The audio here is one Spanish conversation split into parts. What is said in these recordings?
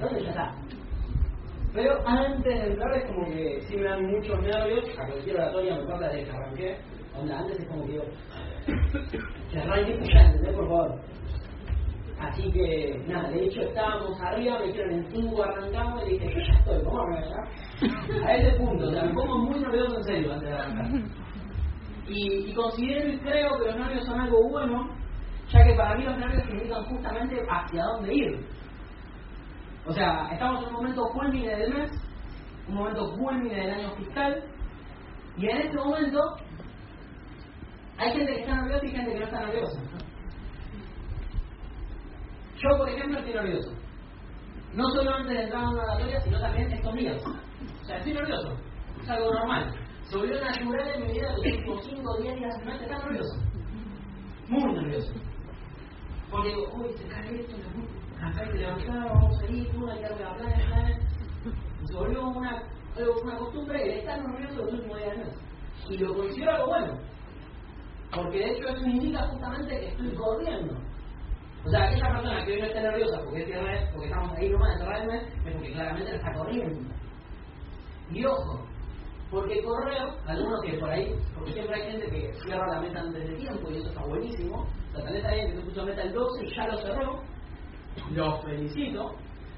Ya está. Pero antes de entrar es como que si me dan muchos nervios, a cualquier oratoria me pasa de que arranqué, onda, antes es como que yo, que arranque ya, ¿entendés? Por favor. Así que, nada, de hecho estábamos arriba, me dijeron en 5 arrancamos y dije, yo ya estoy, ¿cómo allá? A ese punto, o sea, pongo muy nervioso en serio antes de arrancar. Y, y considero y creo que los nervios son algo bueno, ya que para mí los nervios indican justamente hacia dónde ir. O sea, estamos en un momento culmine del mes, un momento culmine del año fiscal, y en este momento hay gente que está nerviosa y gente que no está nerviosa. Yo, por ejemplo, estoy nervioso. No solamente de entrar a una oratoria, sino también estos días. O sea, estoy nervioso. Es algo normal. Sobre una ayudar en mi vida los últimos 5 o 10 días de semana, está nervioso. Muy nervioso. Porque digo, uy, se cae esto, que vamos a que la Se volvió una, una costumbre de estar nervioso los últimos días del mes. Y lo considero algo bueno. Porque de hecho eso indica justamente que estoy corriendo. O sea, aquella persona que hoy no está nerviosa porque es porque estamos ahí nomás en el mes, es porque claramente está corriendo. Y ojo, porque correr, algunos que por ahí, porque siempre hay gente que cierra la meta antes de tiempo y eso está buenísimo. O sea, tal vez que se puso meta el 12 y ya lo cerró, lo felicito,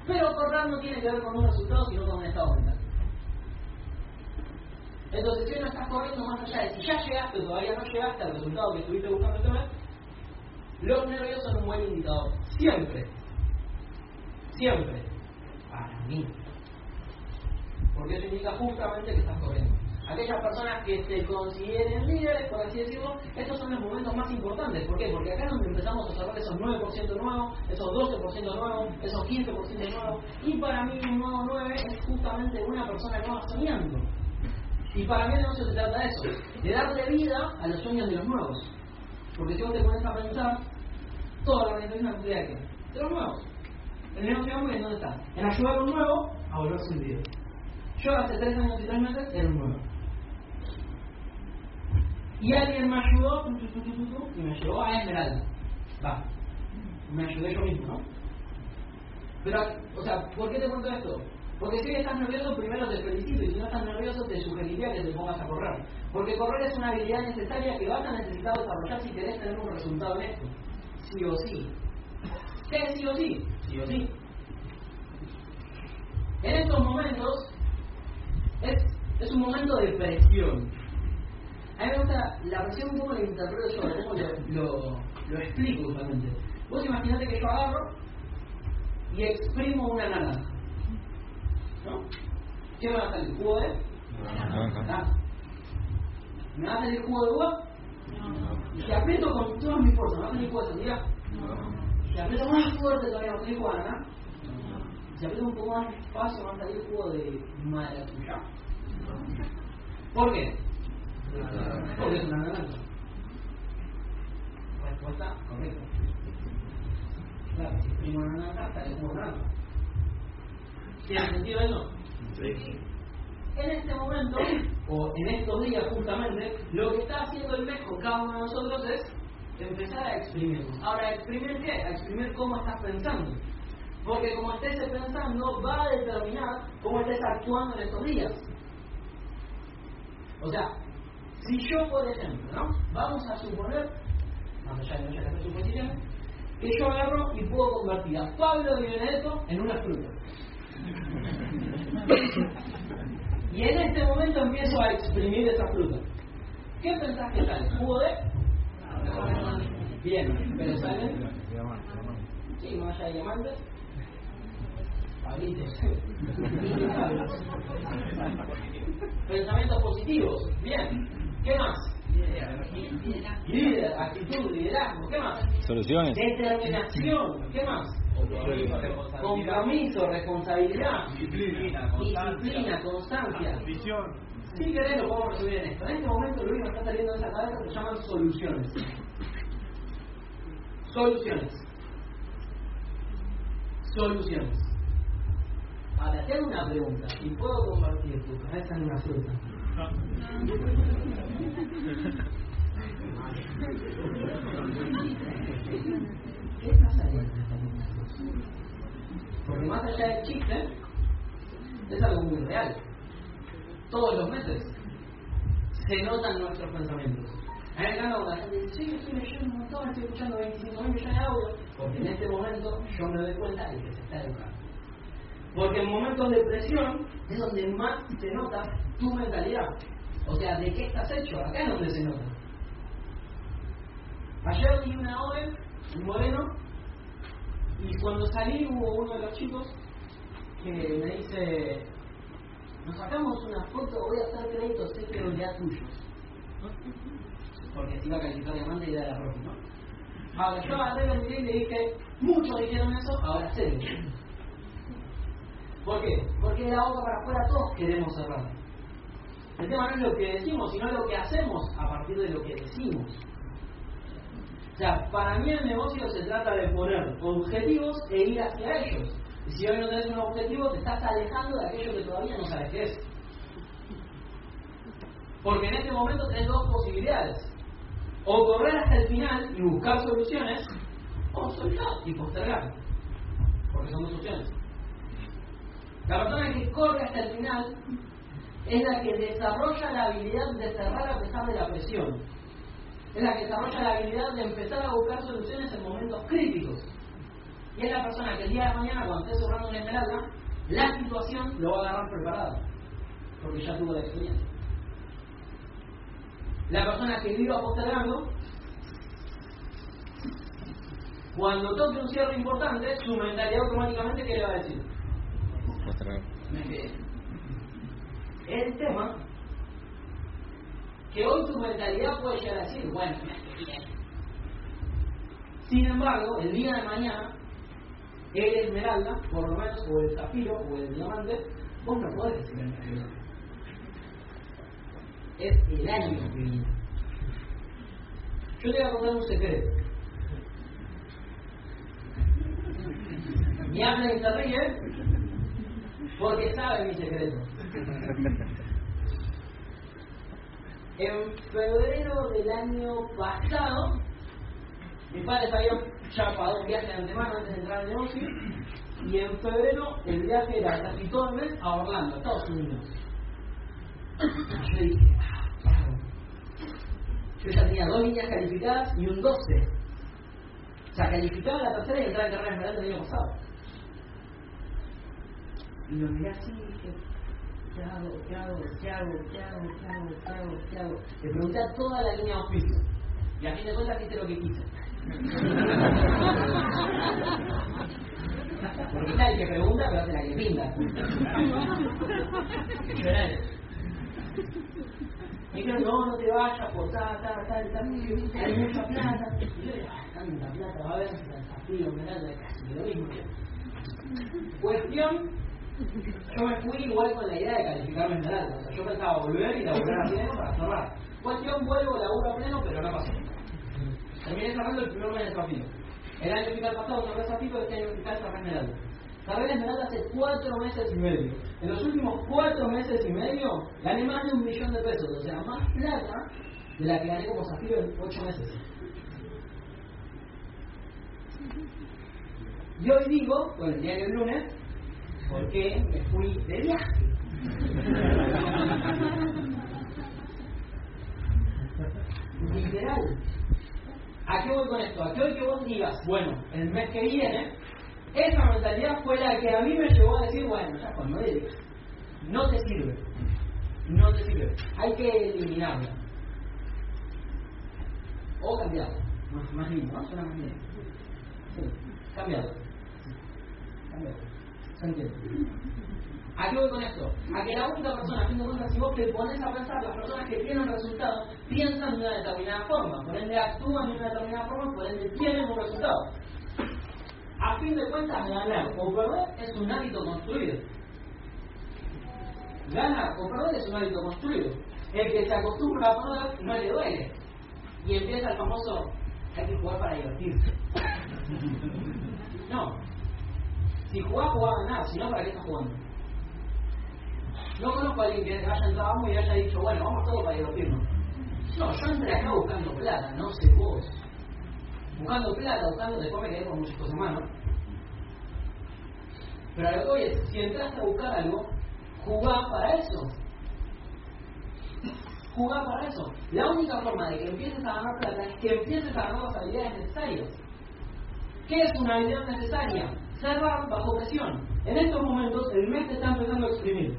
pero correr no tiene que ver con un resultado, sino con un estado mental. Entonces, si no estás corriendo más allá de si ya llegaste o todavía no llegaste al resultado que estuviste buscando mes, los nervios son un buen indicador. Siempre. Siempre. Para mí. Porque eso indica justamente que estás corriendo. Aquellas personas que se consideren líderes, por así decirlo, estos son los momentos más importantes. ¿Por qué? Porque acá es donde empezamos a cerrar esos 9% nuevos, esos 12% nuevos, esos 15% nuevos. Y para mí un nuevo 9 es justamente una persona nueva soñando. Y para mí no se trata de eso, de darle vida a los sueños de los nuevos. Porque si vos te pones a pensar, toda la organización de los nuevos. El negocio hombre, ¿en dónde está? En ayudar a un nuevo a volverse un líder. Yo hace tres años y tres meses era un nuevo. Y alguien me ayudó y me llevó a Esmeralda. Va. Me ayudé yo mismo, ¿no? Pero, o sea, ¿por qué te cuento esto? Porque si estás nervioso, primero te felicito, y si no estás nervioso, te sugeriría que te pongas a correr. Porque correr es una habilidad necesaria que vas a necesitar desarrollar si querés tener un resultado en esto. Sí o sí. ¿Qué sí o sí? Sí o sí. En estos momentos, es, es un momento de presión. A mí me gusta, la presión como la interpreto yo, cómo lo, lo, lo explico justamente. Vos imaginate que yo agarro y exprimo una naranja. ¿No? ¿Qué me va a salir? ¿Jugo de? Naranja. ¿Me va a salir jugo de uva? Y si aprieto con todas mis fuerzas, ¿me va a salir jugo de sandía? Si aprieto más fuerte todavía, ¿me va a salir jugo de naranja? Si aprieto un poco más despacio, ¿me va a salir jugo de maracuyá? ¿Por qué? Respuesta correcta. Claro, si exprimo una naranja, sale jugo de naranja. ¿Tiene sentido? Sí. En este momento, o en estos días justamente, lo que está haciendo el mes con cada uno de nosotros es empezar a exprimirnos. Ahora, ¿exprimir qué? A exprimir cómo estás pensando. Porque como estés pensando, va a determinar cómo estés actuando en estos días. O sea, si yo, por ejemplo, ¿no? Vamos a suponer, más allá de no llegar a suposiciones, que yo agarro y puedo convertir a Pablo de Benedetto en una fruta. Y en este momento empiezo a exprimir esa fruta. ¿Qué pensás que sale? ¿Jugo de? Bien, pero sale. Sí, no haya diamantes. Pablitos. Pensamientos positivos. Bien. ¿Qué más? Líder, actitud, liderazgo. ¿Qué más? Soluciones. Determinación. ¿Qué más? Compromiso, responsabilidad, Disciplina, disciplina, constancia. Visión. Si querés lo podemos resumir en esto. En este momento lo único que está saliendo de esa cabeza se llaman soluciones. Soluciones. Soluciones. Ahora, te hago una pregunta. ¿Y puedo convertir tu cabeza en una fruta? ¿Qué pasaría Porque más allá del chiste, es algo muy real. Todos los meses se notan nuestros pensamientos. A mí me la gente dice, sí, estoy leyendo un montón, estoy escuchando 25 mil millones de audio, porque en este momento yo me doy cuenta de que se está educando. Porque en momentos de presión es donde más se nota tu mentalidad. O sea, ¿de qué estás hecho? Acá es donde se nota. Ayer vi una orden, un moreno, y cuando salí hubo uno de los chicos que me dice, nos sacamos una foto, voy a hacer créditos ya tuyos. Porque se iba a calificar diamante y era la ¿no? Ahora, yo agarré la y le dije, muchos dijeron eso, ahora sé. ¿Por qué? Porque de la boca para afuera todos queremos cerrar. El tema no es lo que decimos, sino lo que hacemos a partir de lo que decimos. O sea, para mí el negocio se trata de poner objetivos e ir hacia ellos. Y si hoy no tenés un objetivo, te estás alejando de aquello que todavía no sabes qué es. Porque en este momento tenés dos posibilidades. O correr hasta el final y buscar soluciones, o soltar y postergar. Porque son dos opciones. La persona que corre hasta el final es la que desarrolla la habilidad de cerrar a pesar de la presión. Es la que desarrolla la habilidad de empezar a buscar soluciones en momentos críticos. Y es la persona que el día de mañana, cuando esté cerrando una esmeralda, la situación lo va a agarrar preparado. Porque ya tuvo la experiencia. La persona que viva postergando, cuando toque un cierre importante, su mentalidad automáticamente, ¿qué le va a decir? Me quedé el tema que hoy tu mentalidad puede llegar a decir, bueno, Sin embargo, el día de mañana, el esmeralda, por lo menos, o el zafiro, o el diamante, vos no podés decir el Es el año que viene. Yo te voy a contar un secreto. Mi habla y se porque sabe mi secreto. En febrero del año pasado, mis padres habían ya pagado un viaje de antemano antes de entrar al negocio, y en febrero el viaje era casi todo el a Orlando, Estados Unidos. Yo dije, ah, Yo ya tenía dos líneas calificadas y un 12. O sea, calificaba la tercera y entraba en carrera esmeralda el año pasado. Y lo miré así y dije, ¿qué hago? ¿Qué hago? ¿Qué hago? ¿Qué hago? ¿Qué hago? ¿Qué hago? ¿Qué hago? Le pregunté a toda la línea de oficio. Y a fin de cuentas hice lo que quise. Porque el que pregunta, pero hace la que pinta. Me dijeron, no, no te vayas por tal, tal, tal, tal, hay mucha plata. Y yo dije, ah, tanta plata, va a haber desafío, me da casi lo mismo. Cuestión yo me fui igual con la idea de calificarme en alto. O sea, yo pensaba volver y laburar a pleno para cerrar. Cuestión, vuelvo, laburo a pleno, pero no pasó. Terminé cerrando el primer mes de desafío. El año fiscal pasado cerré desafío, este año fiscal cerré esmeralda. Cerré esmeralda hace cuatro meses y medio. En los últimos cuatro meses y medio gané más de un millón de pesos. O sea, más plata de la que gané como desafío en ocho meses. Y hoy digo, bueno, el día que el lunes, porque me fui de viaje. Literal. ¿A qué voy con esto? ¿A qué voy que vos digas, bueno, el mes que viene, esa mentalidad fue la que a mí me llevó a decir, bueno, ya cuando pues, no te sirve. No te sirve. Hay que eliminarla. O cambiarla. Más, más lindo, ¿no? Suena más bien. Sí, cambiarla. Cambiarla. ¿A qué voy con esto? A que la única persona, a fin de cuentas, si vos te pones a pensar, las personas que tienen resultados piensan de una determinada forma, por ende actúan de una determinada forma, por ende tienen un resultado. A fin de cuentas, ganar o perder es un hábito construido. Ganar o perder es un hábito construido. El que se acostumbra a perder no le duele. Y empieza el famoso, hay que jugar para divertirse. No, si jugás, jugás a ganar, si no, ¿para qué estás jugando? No conozco a alguien que haya entrado y haya dicho, bueno, vamos todos para divertirnos. No, yo entré acá buscando plata, no sé vos. Buscando plata, buscando, después me quedé con muchas cosas más, ¿no? Pero a lo que voy es, si entraste a buscar algo, jugá para eso. Jugá para eso. La única forma de que empieces a ganar plata es que empieces a ganar las habilidades necesarias. ¿Qué es una habilidad necesaria? Cerrar bajo presión. En estos momentos el mes te está empezando a exprimir.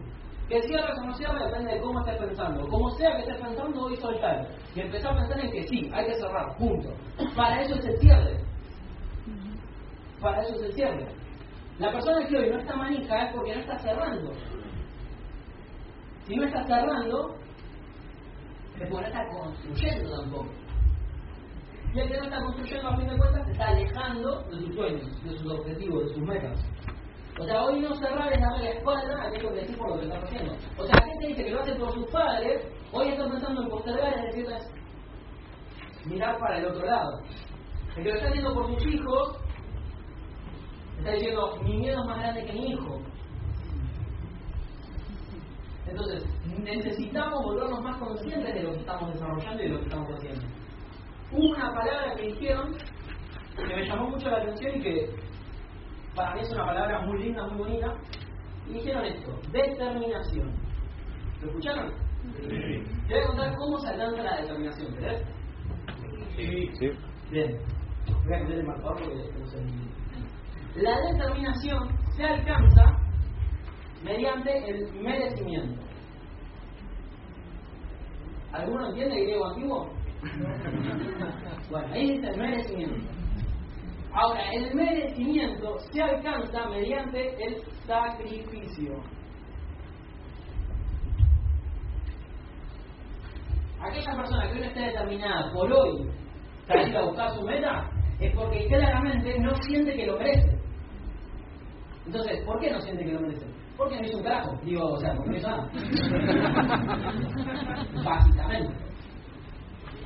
Que cierres o no cierres depende de cómo estés pensando. Como sea que estés pensando, hoy soltar. Y empezar a pensar en que sí, hay que cerrar, punto. Para eso es el cierre. Para eso es el cierre. La persona que hoy no está manija es porque no está cerrando. Si no está cerrando, es porque no está construyendo tampoco. Y el que no está construyendo, a fin de cuentas, se está alejando de sus sueños, de sus objetivos, de sus metas. O sea, hoy no cerrar es darle la espalda a aquello que decís por lo que está haciendo. O sea, gente dice que lo hace por sus padres, hoy está pensando en postergar, es decir, mirar para el otro lado. El que lo está haciendo por sus hijos, está diciendo, mi miedo es más grande que mi hijo. Entonces, necesitamos volvernos más conscientes de lo que estamos desarrollando y de lo que estamos haciendo. Una palabra que dijeron que me llamó mucho la atención y que para mí es una palabra muy linda, muy bonita. Y dijeron esto, determinación. ¿Lo escucharon? Sí. Te voy a contar cómo se alcanza la determinación, ¿verdad? Sí. sí. Bien. Voy a cambiar el marcador porque no sé. La determinación se alcanza mediante el merecimiento. ¿Alguno entiende griego antiguo? bueno, ahí dice el merecimiento. Ahora, el merecimiento se alcanza mediante el sacrificio. Aquella persona que hoy no esté determinada por hoy salir a buscar su meta es porque claramente no siente que lo merece. Entonces, ¿por qué no siente que lo merece? Porque no hizo un carajo. Digo, o sea, porque no hizo nada. Básicamente.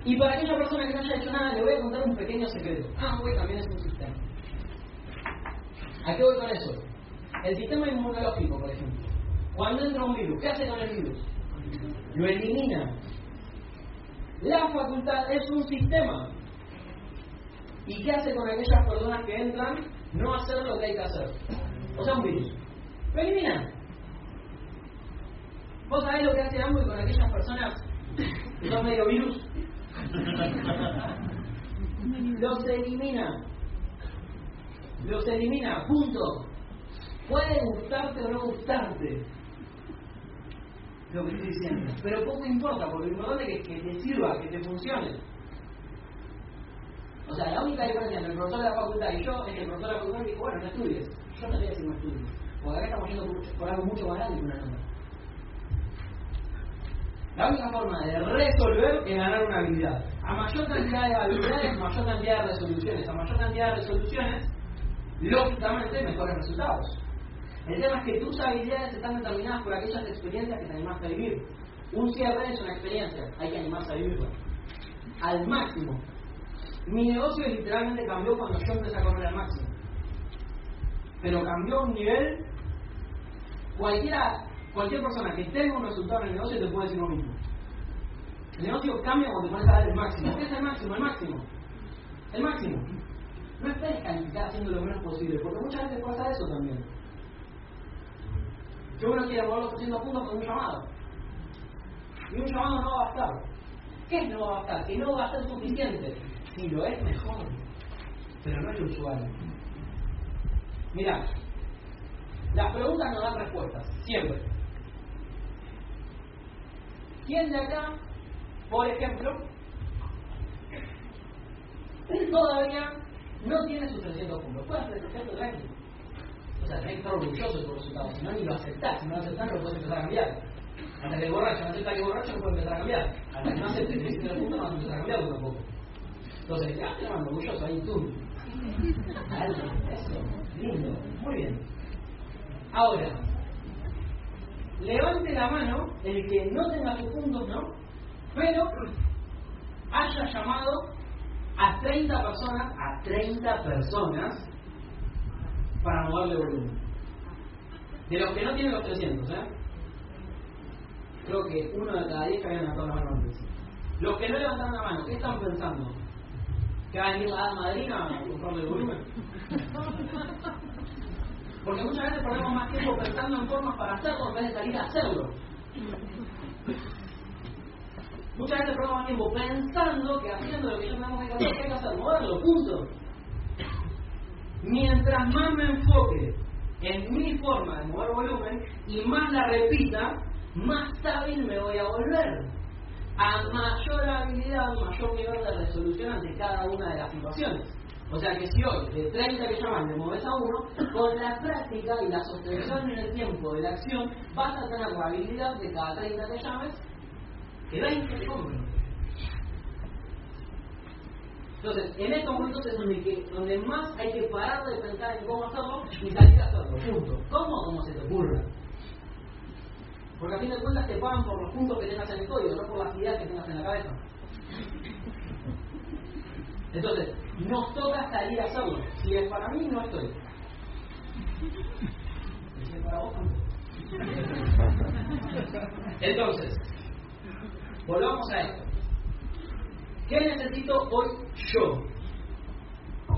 Y para aquella persona que no haya hecho nada, le voy a contar un pequeño secreto. Ah, también es un sistema. ¿A qué voy con eso? El sistema inmunológico, por ejemplo. Cuando entra un virus, ¿qué hace con el virus? Lo elimina. La facultad es un sistema. ¿Y qué hace con aquellas personas que entran? No hacer lo que hay que hacer. O sea, un virus. Lo elimina. ¿Vos sabés lo que hace AMBO con aquellas personas que son medio virus? Los elimina. Los elimina, punto. Puede gustarte o no gustarte lo que estoy diciendo. Pero poco importa, porque lo importante es que, te sirva, que te funcione. O sea, la única diferencia entre el profesor de la facultad y yo es que el profesor de la facultad dijo, bueno, no estudies. Yo no te voy a decir no estudies. Porque acá estamos yendo por, por algo mucho más grande que una nota. La única forma de resolver es ganar una habilidad. A mayor cantidad de habilidades, mayor cantidad de resoluciones. A mayor cantidad de resoluciones, lógicamente, mejores resultados. El tema es que tus habilidades están determinadas por aquellas experiencias que te animaste a vivir. Un cierre es una experiencia, hay que animarse a vivirla. Al máximo. Mi negocio literalmente cambió cuando yo empecé a correr al máximo. Pero cambió un nivel. Cualquiera Cualquier persona que tenga un resultado en el negocio te puede decir lo mismo. El negocio cambia cuando te a dar el máximo. ¿Qué es el máximo? El máximo. El máximo. No esperes calificar haciendo lo menos posible, porque muchas veces pasa eso también. Que uno quiere mover los 300 puntos con un llamado. Y un llamado no va a bastar. ¿Qué es no va a bastar? Que no va a ser suficiente. Si lo es, mejor. Pero no es usual. Mira, las preguntas no dan respuestas, siempre. ¿Quién de acá, por ejemplo, todavía no tiene sus 300 puntos? Puede hacer 300 tranquilo. O sea, tenés que estar orgulloso de tu resultado, si no, ni lo aceptás. Si no lo aceptás, no lo puedes empezar a cambiar. Hasta que el borracho no acepta que el borracho, no puede empezar a cambiar. Hasta que no aceptes que el punto, no vas a empezar a cambiar tampoco. Entonces, ya, te mando orgulloso, ahí tú. Eso, lindo, muy bien. Ahora, levante la mano el que no tenga sus puntos, ¿no? Pero haya llamado a 30 personas, a 30 personas, para moverle volumen. De los que no tienen los 300, ¿eh? Creo que uno de cada 10 que habían levantado la mano antes. Los que no levantaron la mano, ¿qué están pensando? ¿Que va a venir la madrina a comprarle el volumen? Porque muchas veces perdemos más tiempo pensando en formas para hacerlo en vez de salir a hacerlo. Muchas veces perdemos más tiempo pensando que haciendo lo que yo tenemos que hacer, que hacer, moverlo, punto. Mientras más me enfoque en mi forma de mover volumen y más la repita, más hábil me voy a volver. A mayor habilidad, mayor nivel de resolución ante cada una de las situaciones. O sea que si hoy de 30 que llaman le mueves a uno, con la práctica y la sostención en el tiempo de la acción, vas a tener la habilidad de cada 30 que llames que 20 te compren. Entonces, en estos momentos es donde más hay que parar de pensar en cómo hacerlo y salir a hacerlo. Punto. ¿Cómo? Como se te ocurra. Porque a fin de cuentas te pagan por los puntos que tengas en el código, no por las ideas que tengas en la cabeza. Entonces, nos toca salir a hacerlo. Si es para mí, no estoy. Si es para vos, Entonces, volvamos a esto. ¿Qué necesito hoy yo?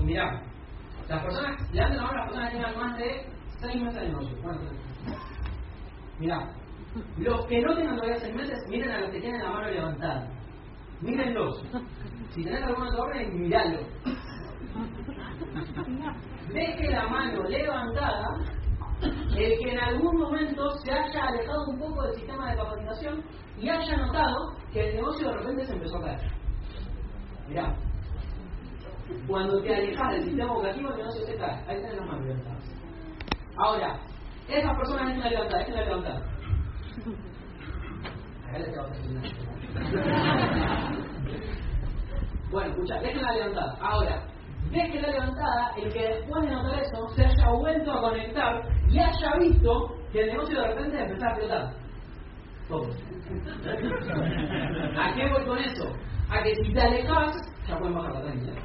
Mirá, las personas, levanten la mano las personas que tengan más de 6 meses de negocio. Mirá, los que no tengan todavía 6 meses, miren a los que tienen la mano levantada. Mírenlos. Si tenés alguna orden, miralo. Deje la mano levantada el que en algún momento se haya alejado un poco del sistema de capacitación y haya notado que el negocio de repente se empezó a caer. Mirá, cuando te alejas del sistema educativo, el negocio se cae. Ahí tenés las manos levantadas. Ahora, esas personas dejen la levantada, dejen la levantada. Acá le vas a Bueno, escucha, déjenla levantada. Ahora, déjenla levantada el que después de notar eso se haya vuelto a conectar y haya visto que el negocio de repente empezó a explotar. Todo. ¿A qué voy con eso? A que si te alejas, ya pueden bajar la técnica.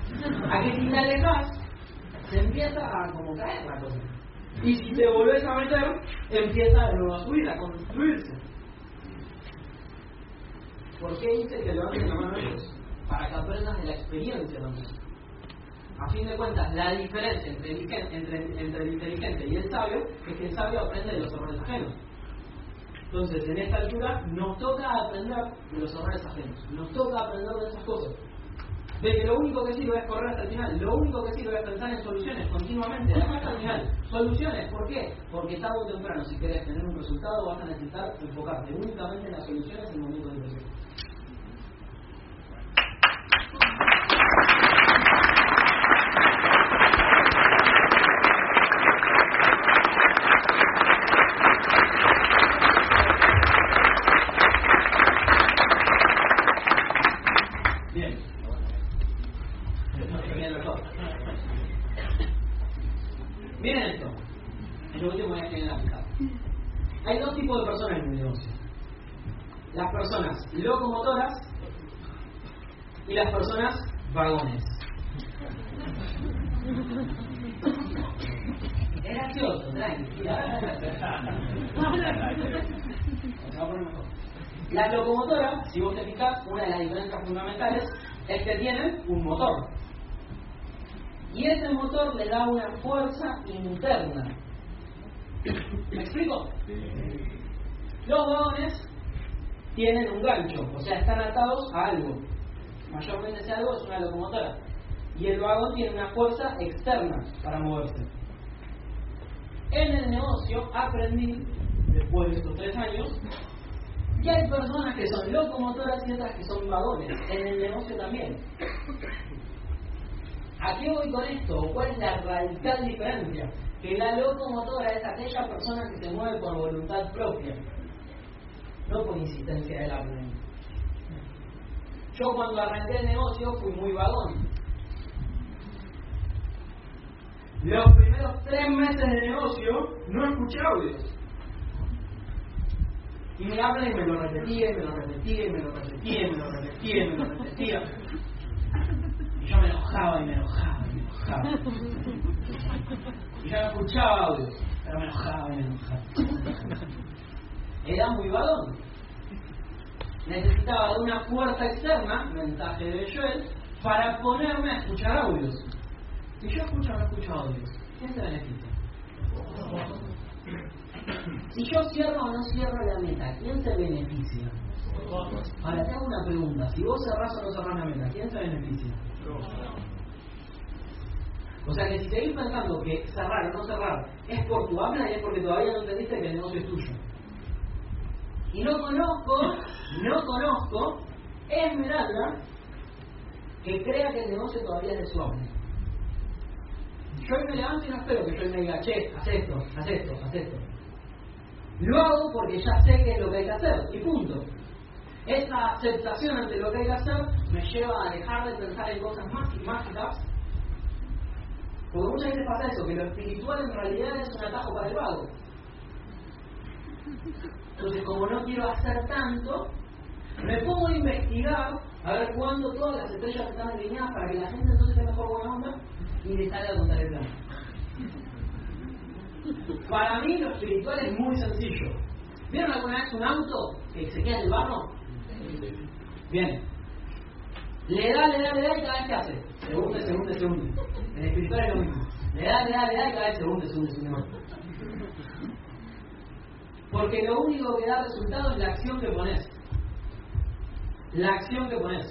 A que si te alejas, se empieza a como caer la cosa. Y si te volvés a meter, empieza de nuevo a subir, a construirse. ¿Por qué hice que levanten la mano ellos? Para que aprendas de la experiencia también. A fin de cuentas, la diferencia entre, entre, entre el inteligente y el sabio es que el sabio aprende de los errores ajenos. Entonces, en esta altura nos toca aprender de los errores ajenos, nos toca aprender de esas cosas. De que lo único que sirve es correr hasta el final, lo único que sirve es pensar en soluciones continuamente, hasta el final. Soluciones, ¿por qué? Porque tarde o temprano, si querés tener un resultado, vas a necesitar enfocarte únicamente en las soluciones en el momento de impresión. locomotoras y las personas vagones. Es gracioso, Las locomotoras, si vos te fijas, una de las diferencias fundamentales es que tienen un motor. Y ese motor le da una fuerza interna. ¿Me explico? Los vagones tienen un gancho, o sea, están atados a algo. Mayormente ese algo es una locomotora. Y el vagón tiene una fuerza externa para moverse. En el negocio aprendí, después de estos tres años, que hay personas que son locomotoras y otras que son vagones. En el negocio también. ¿A qué voy con esto? ¿Cuál es la radical diferencia? Que la locomotora es aquella persona que se mueve por voluntad propia no por insistencia de la Yo cuando arranqué el negocio fui muy vagón. Los primeros tres meses de negocio no escuché audios. Y me hablan y me lo repetía, y me lo repetía, y me lo repetía, y me lo repetía, y me lo repetía. Y yo me enojaba y me enojaba y enojaba. Y ya no escuchaba audios, pero me enojaba me enojaba era muy vagón. Necesitaba de una fuerza externa, mensaje de Joel, para ponerme a escuchar audios. Si yo escucho no escucho audios, ¿quién se beneficia? Si yo cierro o no cierro la meta, ¿quién se beneficia? Ahora te hago una pregunta. Si vos cerrás o no cerrás la meta, ¿quién se beneficia? O sea que si seguís pensando que cerrar o no cerrar es por tu habla y es porque todavía no entendiste que el negocio es tuyo. Y no conozco, no conozco Esmeralda que crea que el negocio todavía es de su habla. Yo me levanto y no espero que yo me diga, che, haz esto, haz esto, haz esto. Lo hago porque ya sé qué es lo que hay que hacer, y punto. Esa aceptación ante lo que hay que hacer me lleva a dejar de pensar en cosas más mágicas. Porque muchas veces pasa eso, que lo espiritual en realidad es un atajo para el vago. Entonces, como no quiero hacer tanto, me pongo a investigar a ver cuándo todas las estrellas están alineadas para que la gente entonces tenga mejor buena onda y le salga a contar el plan. Para mí lo espiritual es muy sencillo. ¿Vieron alguna vez un auto que se queda en el barro? Bien. Le da, le da, le da y cada vez que hace. Se hunde, se hunde. En espiritual es lo mismo. Le da, le da, le da y cada vez se hunde, se hunde. Porque lo único que da resultado es la acción que pones. La acción que pones.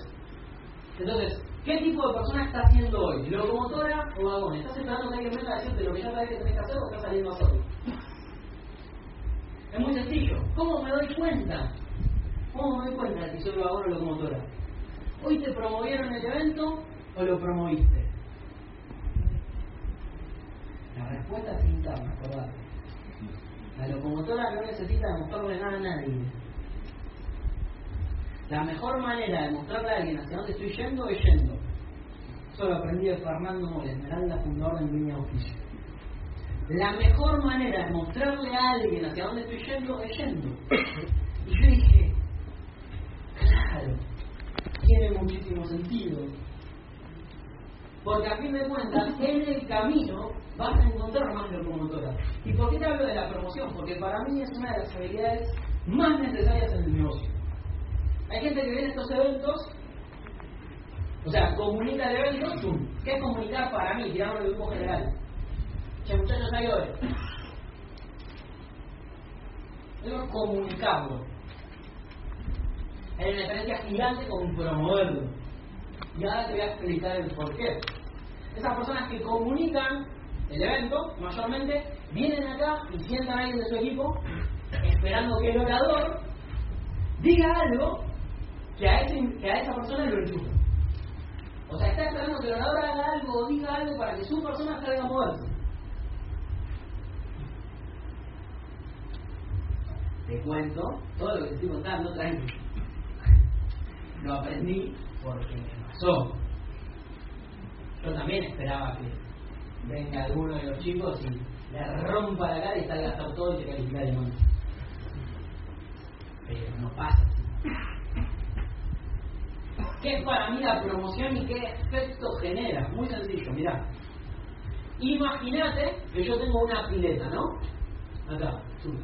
Entonces, ¿qué tipo de persona estás siendo hoy? ¿Locomotora o vagón? ¿Estás esperando que alguien venga a decirte lo que ya sabes que tenés que hacer o estás saliendo a hacerlo? Es muy sencillo. ¿Cómo me doy cuenta? ¿Cómo me doy cuenta de si soy vagón o locomotora? ¿Hoy te promovieron el evento o lo promoviste? La respuesta es interna, acordate. La locomotora no necesita demostrarle nada a nadie. La mejor manera de mostrarle a alguien hacia dónde estoy yendo es yendo. Eso lo aprendí de Fernando Esmeralda, fundador de Línea Oficio. La mejor manera de mostrarle a alguien hacia dónde estoy yendo es yendo. Y yo dije, claro, tiene muchísimo sentido. Porque a fin de cuentas, en el camino vas a encontrar más locomotoras. ¿Y por qué te hablo de la promoción? Porque para mí es una de las habilidades más necesarias en el negocio. Hay gente que viene a estos eventos, o sea, comunica el evento, ¡zum! ¿qué es comunicar para mí? Tiramos el grupo general. Che, muchachos, hay hoy. Debemos comunicarlo. Hay una diferencia gigante con promoverlo. Y ahora te voy a explicar el porqué. Esas personas que comunican el evento, mayormente, vienen acá y sientan a alguien de su equipo esperando que el orador diga algo que a, ese, que a esa persona lo enchufa. O sea, está esperando que el orador haga algo o diga algo para que su persona salga a moverse. Te cuento todo lo que te estoy contando, tranquilo. Lo aprendí porque pasó. Yo también esperaba que venga alguno de los chicos y le rompa la cara y salga a todo y se califica de monte. Pero no pasa. ¿Qué es para mí la promoción y qué efecto genera? Muy sencillo, mirá. Imagínate que yo tengo una pileta, ¿no? Acá, sube.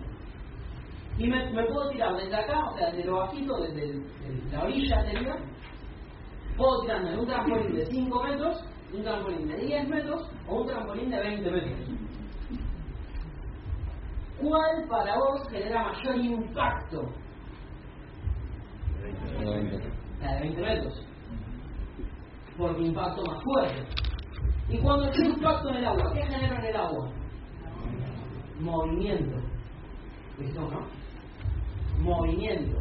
Y me, puedo tirar desde acá, o sea, desde lo bajito, desde la orilla sería, puedo tirarme en un trampolín de 5 metros, un trampolín de 10 metros o un trampolín de 20 metros. ¿Cuál para vos genera mayor impacto? La de 20 metros. Porque impacto más fuerte. Y cuando tiene impacto en el agua, ¿qué genera en el agua? Movimiento. ¿Listo, no? Movimiento.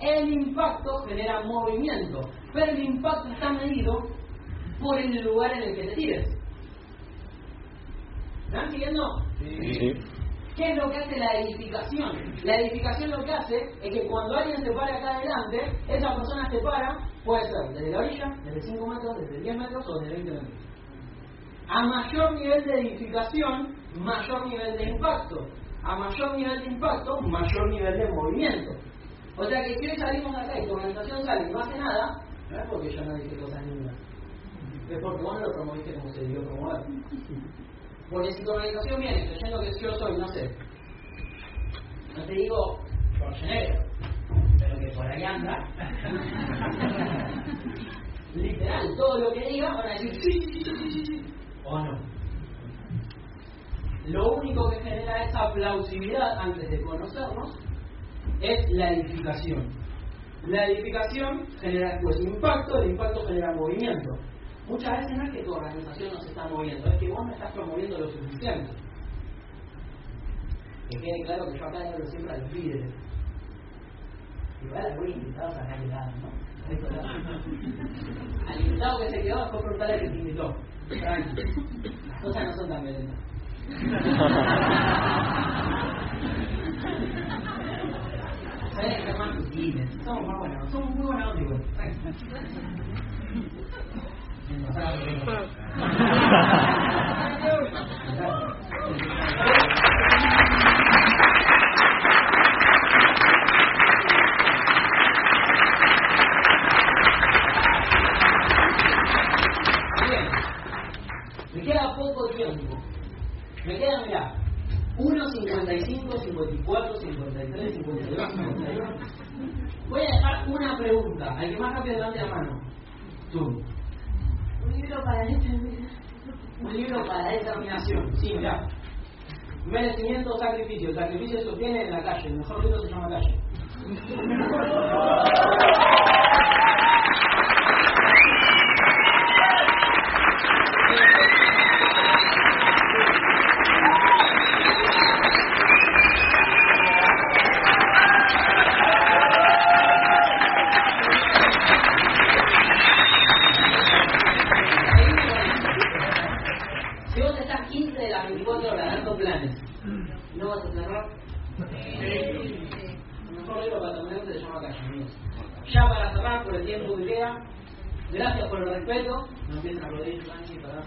El impacto genera movimiento, pero el impacto está medido por el lugar en el que te tires. ¿Me están siguiendo? Sí. ¿Qué es lo que hace la edificación? La edificación lo que hace es que cuando alguien se para acá adelante, esa persona se para, puede ser desde la orilla, desde 5 metros, desde 10 metros o desde 20 metros. A mayor nivel de edificación, mayor nivel de impacto. A mayor nivel de impacto, mayor nivel de movimiento. O sea que si hoy salimos acá y tu organización sale y no hace nada, no es porque yo no dije cosas lindas. Es porque vos no lo promoviste como se debió promover. Porque si tu organización viene creyendo que yo soy, no sé, no te digo Schwarzenegger, pero que por ahí anda, literal, todo lo que diga van a decir sí, sí, sí, sí, sí, o no. lo único que genera esa plausibilidad antes de conocernos es la edificación. La edificación genera después impacto, el impacto genera movimiento. Muchas veces no es que tu organización no se está moviendo, es que vos no estás promoviendo lo suficiente. Que quede claro que yo acá hablo siempre a los líderes. Igual voy invitados acá llegados, ¿no? Al invitado que se quedó, después preguntarle al que te invitó. Tranqui. Las cosas no son tan violentas. ¿Sabes qué más sutiles? Somos me queda poco tiempo. Me quedan, mirá, 1, 55, 54, 53, 52, 51. Voy a dejar una pregunta. Al que más rápido levante la mano. Tú. Un libro para un libro para determinación. Sí, mirá. Merecimiento, sacrificio. El sacrificio se obtiene en la calle. El mejor libro se llama calle. El mejor para se llama. Ya para cerrar, por el tiempo que queda, gracias por el respeto. No empiecen a aplaudir, para.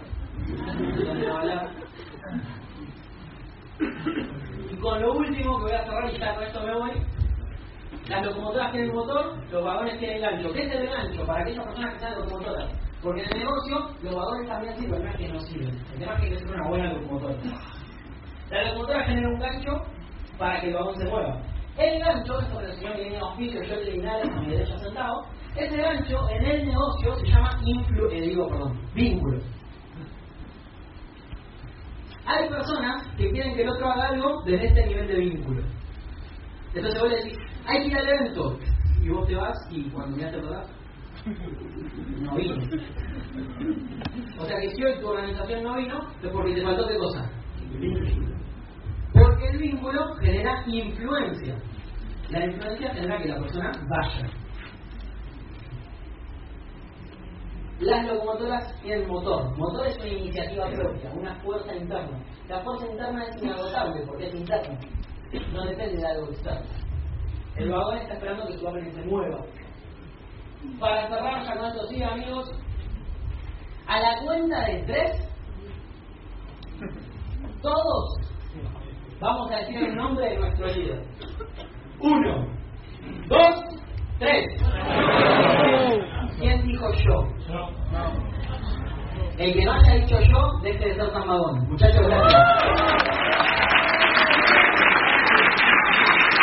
Y con lo último que voy a cerrar, y ya con esto me voy, las locomotoras tienen motor, los vagones tienen gancho. ¿Qué es el gancho? Para aquellas personas que sean locomotoras. Porque en el negocio los vagones también sirven, no es que no sirven. El tema que hay que ser una buena locomotora. La locomotora genera un gancho para que el vagón se mueva. El gancho, esto me lo enseñó mi línea de auspicio, yo el Linares a mi derecha sentado, ese gancho en el negocio se llama influ, eh, digo, perdón, vínculo. Hay personas que quieren que el otro haga algo desde este nivel de vínculo. Entonces vos le decís, hay que ir al evento. Y vos te vas y cuando miraste te acordás, no vino. O sea que si hoy tu organización no vino, es porque te faltó qué cosa. El vínculo genera influencia. La influencia genera que la persona vaya. Las locomotoras tienen motor. Motor es una iniciativa propia, una fuerza interna. La fuerza interna es inagotable porque es interna. No depende de algo externo. El vagón está esperando que su orden se mueva. Para cerrar esto sí, amigos, a la cuenta de tres, todos vamos a decir el nombre de nuestro líder. Uno, dos, tres. ¿Quién dijo yo? El que no haya dicho yo, deje de ser tan vagón. Muchachos, gracias.